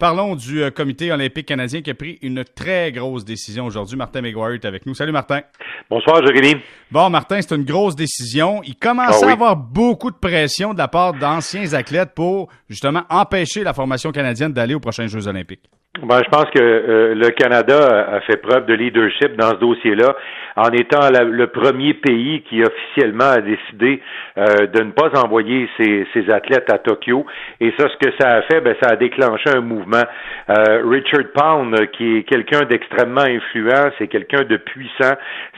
Parlons du euh, comité olympique canadien qui a pris une très grosse décision aujourd'hui. Martin McGuire est avec nous. Salut Martin. Bonsoir Jérémy. Bon Martin, c'est une grosse décision. Il commençait Ah oui. à avoir beaucoup de pression de la part d'anciens athlètes pour justement empêcher la formation canadienne d'aller aux prochains Jeux olympiques. Ben, je pense que euh, le Canada a fait preuve de leadership dans ce dossier-là en étant le premier pays qui officiellement a décidé euh, de ne pas envoyer ses, ses athlètes à Tokyo. Et ça, ce que ça a fait, ben, ça a déclenché un mouvement. Euh, Richard Pound, qui est quelqu'un d'extrêmement influent, c'est quelqu'un de puissant,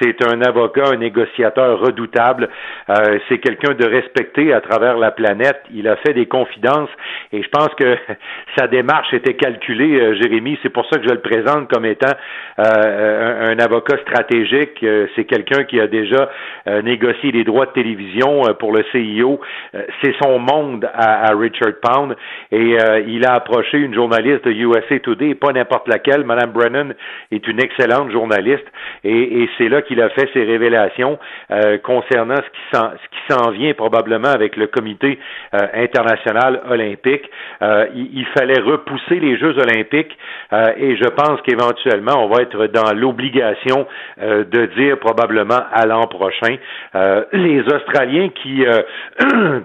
c'est un avocat, un négociateur redoutable, euh, c'est quelqu'un de respecté à travers la planète. Il a fait des confidences et je pense que sa démarche était calculée, euh, Jérémy. C'est pour ça que je le présente comme étant euh, un, un avocat stratégique. Euh, c'est quelqu'un qui a déjà euh, négocié les droits de télévision euh, pour le CIO. Euh, c'est son monde à, Richard Pound et euh, il a approché une journaliste de USA Today, pas n'importe laquelle. Madame Brennan est une excellente journaliste et, c'est là qu'il a fait ses révélations euh, concernant ce qui s'en vient probablement avec le comité euh, international olympique. Euh, il fallait repousser les Jeux olympiques euh, et je pense qu'éventuellement on va être dans l'obligation euh, de dire probablement à l'an prochain euh, les Australiens qui euh,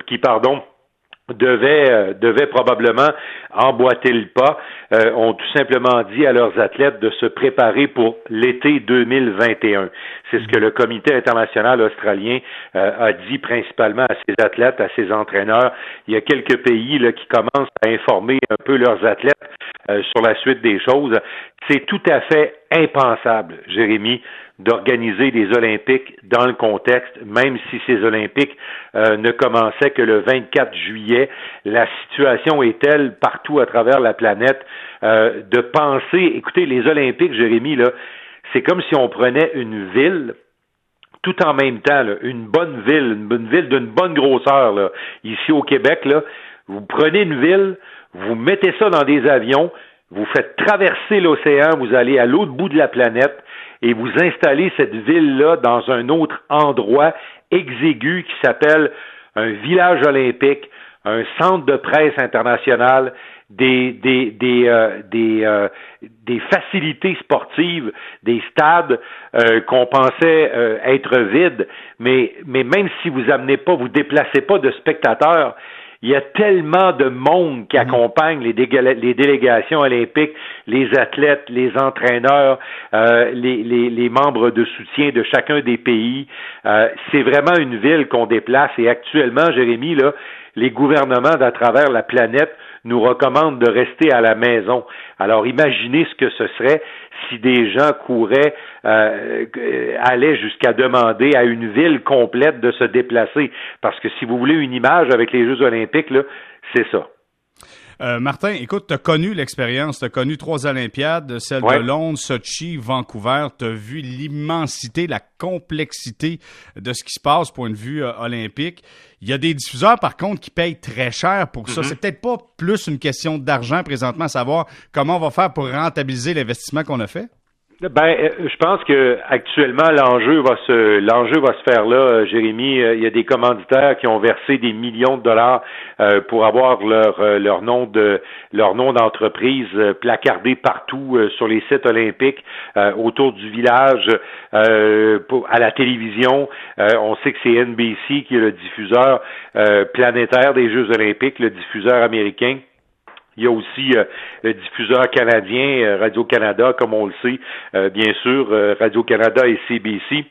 qui pardon devaient, euh, probablement emboîter le pas, euh, ont tout simplement dit à leurs athlètes de se préparer pour l'été 2021. C'est ce que le comité international australien euh, a dit principalement à ses athlètes, à ses entraîneurs. Il y a quelques pays là, qui commencent à informer un peu leurs athlètes euh, sur la suite des choses. C'est tout à fait impensable, Jérémy, d'organiser des Olympiques dans le contexte, même si ces Olympiques euh, ne commençaient que le 24 juillet. La situation est telle partout à travers la planète euh, de penser, écoutez, les Olympiques, Jérémy, là, c'est comme si on prenait une ville tout en même temps, une bonne ville, une, bonne ville d'une bonne grosseur, là, ici au Québec, là, vous prenez une ville, vous mettez ça dans des avions, vous faites traverser l'océan, vous allez à l'autre bout de la planète et vous installez cette ville-là dans un autre endroit exigu qui s'appelle un village olympique, un centre de presse international, des des des euh, des, euh, des facilités sportives, des stades euh, qu'on pensait euh, être vides, mais mais même si vous amenez pas, vous déplacez pas de spectateurs, il y a tellement de monde qui accompagne les, dégala- les délégations olympiques, les athlètes, les entraîneurs, euh, les, les, les membres de soutien de chacun des pays. Euh, c'est vraiment une ville qu'on déplace et actuellement, Jérémy, là, les gouvernements d'à travers la planète nous recommandent de rester à la maison. Alors imaginez ce que ce serait si des gens couraient, euh, allaient jusqu'à demander à une ville complète de se déplacer. Parce que si vous voulez une image avec les Jeux olympiques, c'est ça. Euh, Martin, écoute, tu as connu l'expérience, tu as connu trois Olympiades, celle Ouais. de Londres, Sochi, Vancouver, tu as vu l'immensité, la complexité de ce qui se passe point de vue euh, olympique. Il y a des diffuseurs, par contre, qui payent très cher pour ça. C'est peut-être pas plus une question d'argent présentement, à savoir comment on va faire pour rentabiliser l'investissement qu'on a fait? Ben, euh, je pense que actuellement l'enjeu va se l'enjeu va se faire là, euh, Jérémy. Euh, Il y a des commanditaires qui ont versé des millions de dollars pour avoir leur leur nom de leur nom d'entreprise placardé partout sur les sites olympiques autour du village, pour- à la télévision. On sait que c'est NBC qui est le diffuseur planétaire des Jeux olympiques, le diffuseur américain. Il y a aussi euh, le diffuseur canadien, euh, Radio-Canada, comme on le sait, euh, bien sûr, euh, Radio-Canada et CBC.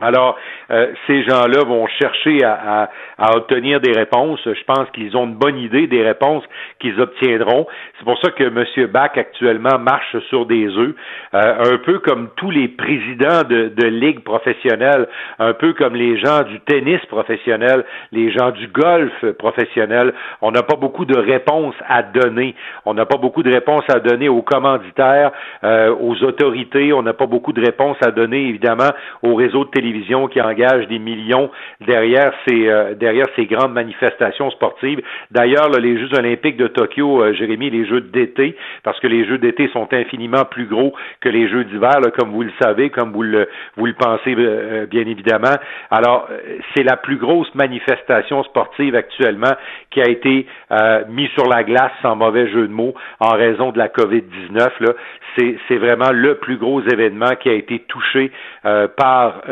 Alors, euh, ces gens-là vont chercher à, obtenir des réponses. Je pense qu'ils ont une bonne idée des réponses qu'ils obtiendront. C'est pour ça que M. Bach actuellement marche sur des œufs, euh, un peu comme tous les présidents de, de ligues professionnelles, un peu comme les gens du tennis professionnel, les gens du golf professionnel. On n'a pas beaucoup de réponses à donner. On n'a pas beaucoup de réponses à donner aux commanditaires, euh, aux autorités. On n'a pas beaucoup de réponses à donner, évidemment, aux réseaux de télévision télévision qui engagent des millions derrière ces euh, derrière ces grandes manifestations sportives. D'ailleurs, les Jeux olympiques de Tokyo, euh, Jérémy, les Jeux d'été, parce que les Jeux d'été sont infiniment plus gros que les Jeux d'hiver, comme vous le savez, comme vous le vous le pensez euh, bien évidemment. Alors, c'est la plus grosse manifestation sportive actuellement qui a été mise sur la glace, sans mauvais jeu de mots, en raison de la COVID-19. C'est vraiment le plus gros événement qui a été touché par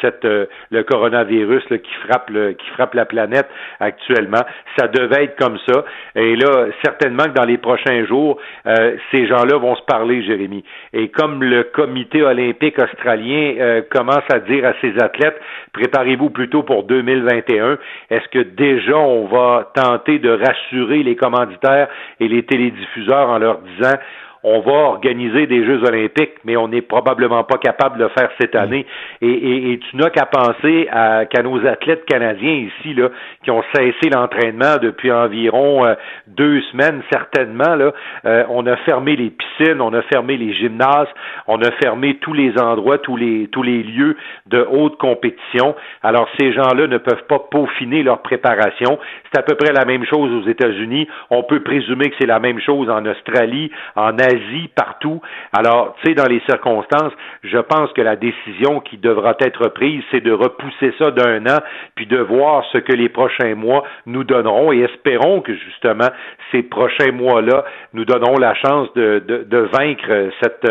cette le coronavirus qui frappe qui frappe la planète actuellement. Ça devait être comme ça. Et là, certainement que dans les prochains jours, euh, ces gens-là vont se parler, Jérémy. Et comme le comité olympique australien euh, commence à dire à ses athlètes, préparez-vous plutôt pour 2021, est-ce que déjà on va tenter de rassurer les commanditaires et les télédiffuseurs en leur disant on va organiser des Jeux olympiques, mais on n'est probablement pas capable de le faire cette mm. année. Et, tu n'as qu'à penser à, qu'à nos athlètes canadiens ici, là, qui ont cessé l'entraînement depuis environ euh, deux semaines, certainement. Là, euh, on a fermé les piscines, on a fermé les gymnases, on a fermé tous les endroits, tous les tous les lieux de haute compétition. Alors ces gens-là ne peuvent pas peaufiner leur préparation. C'est à peu près la même chose aux États-Unis. On peut présumer que c'est la même chose en Australie, en Asie, partout. Alors, tu sais, dans les circonstances, je pense que la décision qui devra être prise, c'est de repousser ça d'un an, puis de voir ce que les prochains mois nous donneront, et espérons que justement ces prochains mois-là nous donneront la chance de, de, vaincre cette,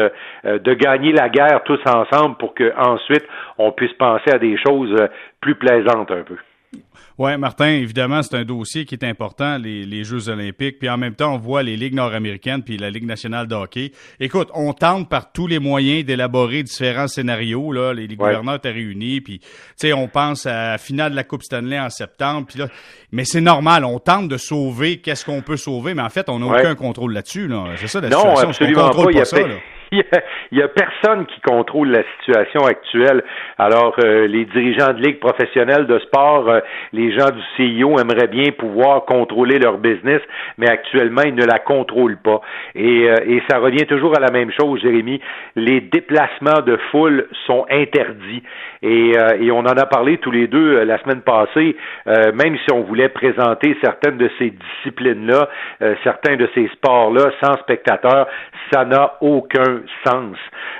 euh, de gagner la guerre tous ensemble pour qu'ensuite on puisse penser à des choses plus plaisantes un peu. Oui, Martin, évidemment, c'est un dossier qui est important, les, Jeux olympiques. Puis en même temps, on voit les ligues nord-américaines puis la Ligue nationale de hockey. Écoute, on tente par tous les moyens d'élaborer différents scénarios. Là. Les, gouverneurs étaient réunis. Puis, tu sais, on pense à la finale de la Coupe Stanley en septembre. Puis là, mais c'est normal, on tente de sauver qu'est-ce qu'on peut sauver. Mais en fait, on n'a aucun contrôle là-dessus. Là. C'est ça la non, situation. Absolument pas. ça, il y, a, personne qui contrôle la situation actuelle. Alors, euh, les dirigeants de ligues professionnelles de sport, euh, les gens du CIO aimeraient bien pouvoir contrôler leur business, mais actuellement, ils ne la contrôlent pas. Et, euh, et ça revient toujours à la même chose, Jérémy. Les déplacements de foule sont interdits. Et, et on en a parlé tous les deux la semaine passée, même si on voulait présenter certaines de ces disciplines-là, certains de ces sports-là sans spectateurs, ça n'a aucun sens.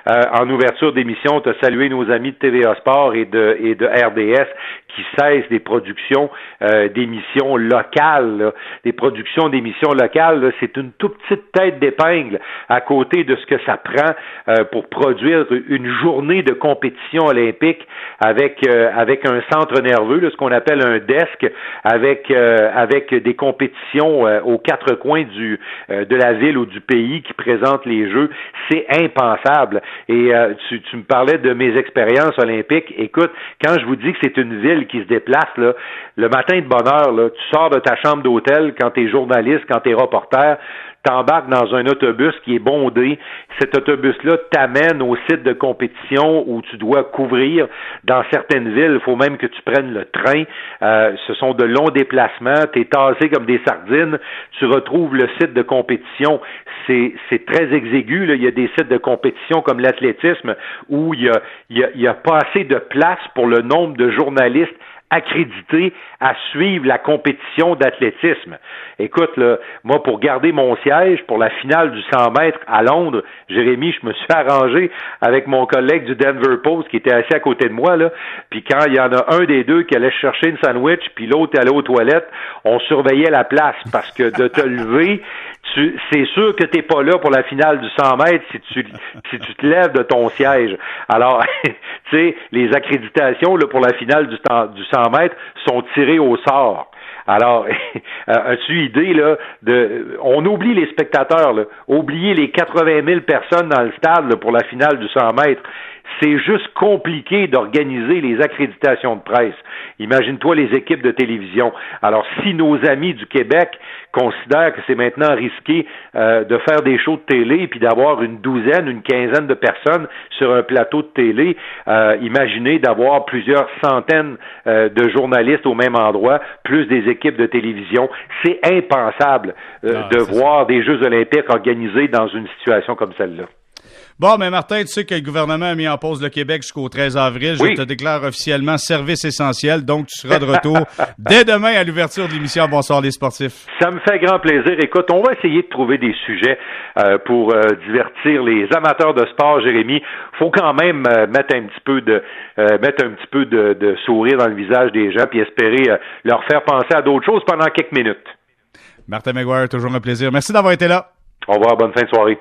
Euh, en ouverture d'émission, tu as salué nos amis de TVA Sport et de, et de RDS qui cessent des productions euh, d'émissions locales. Des productions d'émissions locales, c'est une toute petite tête d'épingle à côté de ce que ça prend euh, pour produire une journée de compétition olympique avec euh, avec un centre nerveux, ce qu'on appelle un desk, avec avec des compétitions aux quatre coins du de la ville ou du pays qui présentent les Jeux. C'est impensable. Et tu, tu me parlais de mes expériences olympiques. Écoute, quand je vous dis que c'est une ville qui se déplace, là, le matin de bonne heure, là, tu sors de ta chambre d'hôtel quand tu es journaliste, quand tu es reporter, t'embarques dans un autobus qui est bondé. Cet autobus-là t'amène au site de compétition où tu dois couvrir. Dans certaines villes, il faut même que tu prennes le train. Euh, ce sont de longs déplacements. Tu es tassé comme des sardines. Tu retrouves le site de compétition. C'est, très exigu. Il y a des sites de compétition comme l'athlétisme où il y a, a pas assez de place pour le nombre de journalistes accrédité à suivre la compétition d'athlétisme. Écoute, là, moi, pour garder mon siège pour la finale du 100 mètres à Londres, Jérémy, je me suis arrangé avec mon collègue du Denver Post qui était assis à côté de moi, là. Puis quand il y en a un des deux qui allait chercher une sandwich, puis l'autre allait aux toilettes, on surveillait la place parce que de te lever, c'est sûr que t'es pas là pour la finale du 100 mètres si tu, si tu te lèves de ton siège. Alors, tu sais, les accréditations là, pour la finale du, du 100 sont tirées au sort. Alors, as-tu idée là de on oublie les spectateurs, là, oublier les 80 000 personnes dans le stade pour la finale du 100 mètres c'est juste compliqué d'organiser les accréditations de presse. Imagine-toi les équipes de télévision. Alors, si nos amis du Québec considèrent que c'est maintenant risqué euh, de faire des shows de télé puis d'avoir une douzaine, une quinzaine de personnes sur un plateau de télé, euh, imaginez d'avoir plusieurs centaines euh, de journalistes au même endroit, plus des équipes de télévision. C'est impensable ah, de voir des Jeux olympiques organisés dans une situation comme celle-là. Bon, mais Martin, tu sais que le gouvernement a mis en pause le Québec jusqu'au 13 avril. Je Oui. te déclare officiellement service essentiel, donc tu seras de retour dès demain à l'ouverture de l'émission Bonsoir les sportifs. Ça me fait grand plaisir. Écoute, on va essayer de trouver des sujets euh, pour euh, divertir les amateurs de sport, Jérémy. Faut quand même euh, mettre un petit peu de mettre un petit peu de, de sourire dans le visage des gens puis espérer leur faire penser à d'autres choses pendant quelques minutes. Martin McGuire, toujours un plaisir. Merci d'avoir été là. Au revoir, bonne fin de soirée.